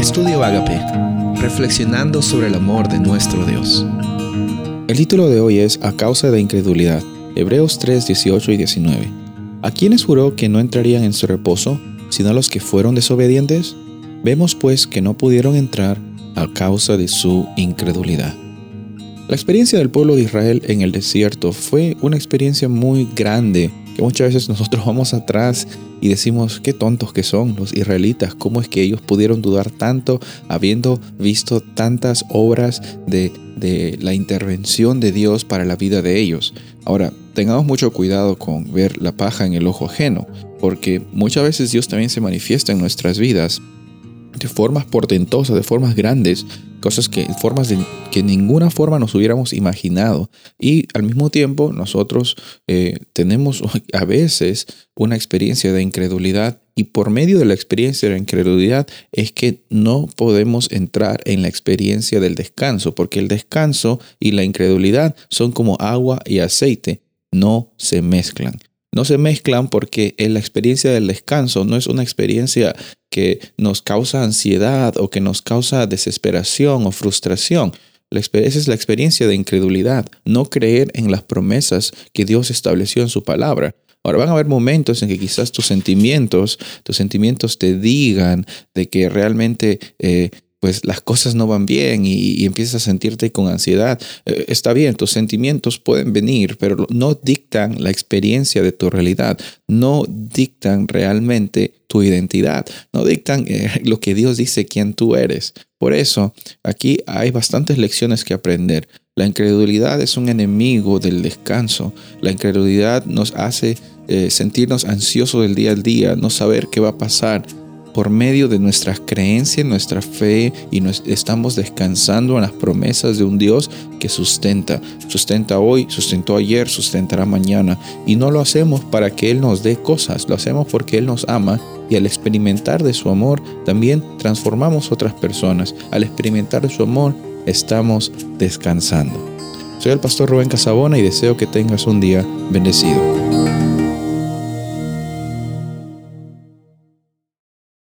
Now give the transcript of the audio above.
Estudio Agape, reflexionando sobre el amor de nuestro Dios. El título de hoy es A causa de incredulidad, Hebreos 3, 18 y 19. ¿A quiénes juró que no entrarían en su reposo, sino a los que fueron desobedientes? Vemos pues que no pudieron entrar a causa de su incredulidad. La experiencia del pueblo de Israel en el desierto fue una experiencia muy grande muchas veces nosotros vamos atrás y decimos qué tontos que son los israelitas, cómo es que ellos pudieron dudar tanto habiendo visto tantas obras de, de la intervención de Dios para la vida de ellos. Ahora, tengamos mucho cuidado con ver la paja en el ojo ajeno, porque muchas veces Dios también se manifiesta en nuestras vidas de formas portentosas, de formas grandes, cosas que formas de que ninguna forma nos hubiéramos imaginado. Y al mismo tiempo nosotros eh, tenemos a veces una experiencia de incredulidad y por medio de la experiencia de la incredulidad es que no podemos entrar en la experiencia del descanso, porque el descanso y la incredulidad son como agua y aceite, no se mezclan no se mezclan porque en la experiencia del descanso no es una experiencia que nos causa ansiedad o que nos causa desesperación o frustración. Esa es la experiencia de incredulidad, no creer en las promesas que Dios estableció en su palabra. Ahora van a haber momentos en que quizás tus sentimientos, tus sentimientos te digan de que realmente eh, pues las cosas no van bien y, empiezas a sentirte con ansiedad. Eh, está bien, tus sentimientos pueden venir, pero no dictan la experiencia de tu realidad, no dictan realmente tu identidad, no dictan eh, lo que Dios dice quién tú eres. Por eso, aquí hay bastantes lecciones que aprender. La incredulidad es un enemigo del descanso. La incredulidad nos hace eh, sentirnos ansiosos del día al día, no saber qué va a pasar, por medio de nuestras creencias, nuestra fe y nos estamos descansando en las promesas de un Dios que sustenta. Sustenta hoy, sustentó ayer, sustentará mañana. Y no lo hacemos para que Él nos dé cosas, lo hacemos porque Él nos ama y al experimentar de su amor también transformamos otras personas. Al experimentar de su amor estamos descansando. Soy el pastor Rubén Casabona y deseo que tengas un día bendecido.